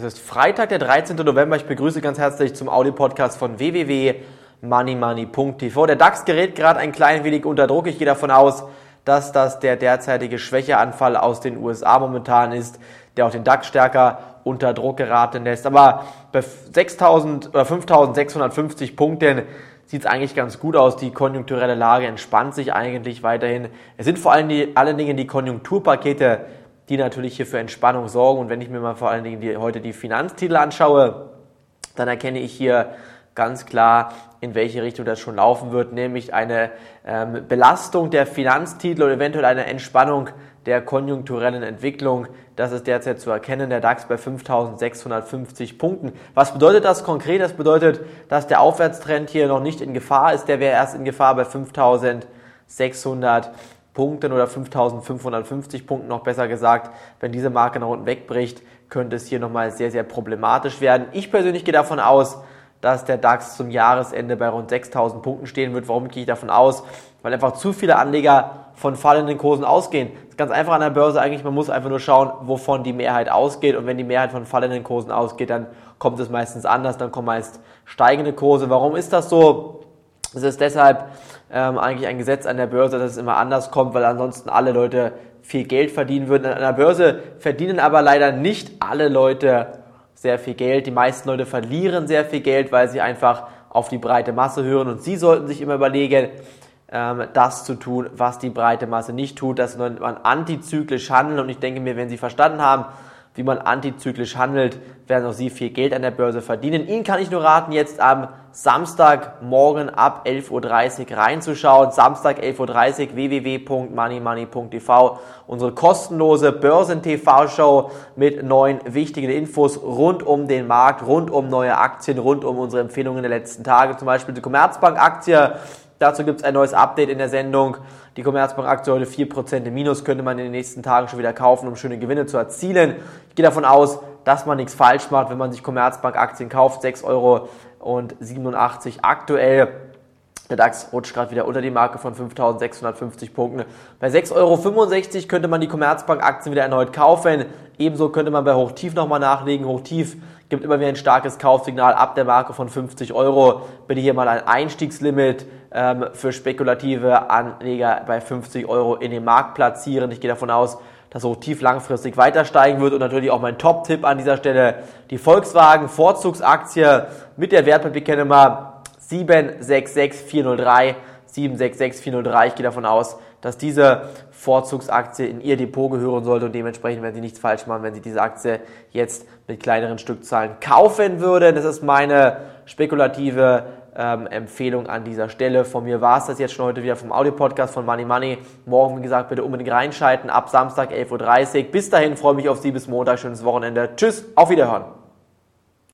Es ist Freitag, der 13. November. Ich begrüße ganz herzlich zum Audio-Podcast von www.moneymoney.tv. Der DAX gerät gerade ein klein wenig unter Druck. Ich gehe davon aus, dass das der derzeitige Schwächeanfall aus den USA momentan ist, der auch den DAX stärker unter Druck geraten lässt. Aber bei 6.000 oder 5.650 Punkten sieht es eigentlich ganz gut aus. Die konjunkturelle Lage entspannt sich eigentlich weiterhin. Es sind vor allen Dingen die Konjunkturpakete, die natürlich hier für Entspannung sorgen. Und wenn ich mir mal vor allen Dingen die, heute die Finanztitel anschaue, dann erkenne ich hier ganz klar, in welche Richtung das schon laufen wird, nämlich eine ähm, Belastung der Finanztitel oder eventuell eine Entspannung der konjunkturellen Entwicklung. Das ist derzeit zu erkennen. Der DAX bei 5.650 Punkten. Was bedeutet das konkret? Das bedeutet, dass der Aufwärtstrend hier noch nicht in Gefahr ist. Der wäre erst in Gefahr bei 5.600 Punkten oder 5550 Punkten noch besser gesagt. Wenn diese Marke nach unten wegbricht, könnte es hier nochmal sehr, sehr problematisch werden. Ich persönlich gehe davon aus, dass der DAX zum Jahresende bei rund 6000 Punkten stehen wird. Warum gehe ich davon aus? Weil einfach zu viele Anleger von fallenden Kursen ausgehen. Das ist ganz einfach an der Börse eigentlich. Man muss einfach nur schauen, wovon die Mehrheit ausgeht. Und wenn die Mehrheit von fallenden Kursen ausgeht, dann kommt es meistens anders. Dann kommen meist steigende Kurse. Warum ist das so? Es ist deshalb ähm, eigentlich ein Gesetz an der Börse, dass es immer anders kommt, weil ansonsten alle Leute viel Geld verdienen würden. An der Börse verdienen aber leider nicht alle Leute sehr viel Geld. Die meisten Leute verlieren sehr viel Geld, weil sie einfach auf die breite Masse hören. Und sie sollten sich immer überlegen, ähm, das zu tun, was die breite Masse nicht tut, dass man antizyklisch handelt. Und ich denke mir, wenn Sie verstanden haben, wie man antizyklisch handelt, werden auch Sie viel Geld an der Börse verdienen. Ihnen kann ich nur raten, jetzt am Samstagmorgen ab 11.30 Uhr reinzuschauen. Samstag 11.30 Uhr www.moneymoney.tv. Unsere kostenlose Börsen-TV-Show mit neuen wichtigen Infos rund um den Markt, rund um neue Aktien, rund um unsere Empfehlungen der letzten Tage. Zum Beispiel die Commerzbank-Aktie Dazu gibt es ein neues Update in der Sendung. Die Commerzbank-Aktie heute 4% im Minus, könnte man in den nächsten Tagen schon wieder kaufen, um schöne Gewinne zu erzielen. Ich gehe davon aus, dass man nichts falsch macht, wenn man sich Commerzbank-Aktien kauft. 6,87 Euro aktuell. Der DAX rutscht gerade wieder unter die Marke von 5.650 Punkten. Bei 6,65 Euro könnte man die Commerzbank-Aktien wieder erneut kaufen. Ebenso könnte man bei Hochtief nochmal nachlegen. Hochtief gibt immer wieder ein starkes Kaufsignal ab der Marke von 50 Euro. Bitte hier mal ein Einstiegslimit ähm, für spekulative Anleger bei 50 Euro in den Markt platzieren. Ich gehe davon aus, dass Hochtief langfristig weiter steigen wird und natürlich auch mein Top-Tipp an dieser Stelle, die Volkswagen Vorzugsaktie mit der Wertpapierkennummer 766403. 766403. Ich gehe davon aus, dass diese Vorzugsaktie in Ihr Depot gehören sollte und dementsprechend werden Sie nichts falsch machen, wenn Sie diese Aktie jetzt mit kleineren Stückzahlen kaufen würden. Das ist meine spekulative ähm, Empfehlung an dieser Stelle. Von mir war es das jetzt schon heute wieder vom Audio-Podcast von Money Money. Morgen, wie gesagt, bitte unbedingt reinschalten ab Samstag 11.30 Uhr. Bis dahin freue ich mich auf Sie bis Montag. Schönes Wochenende. Tschüss, auf Wiederhören.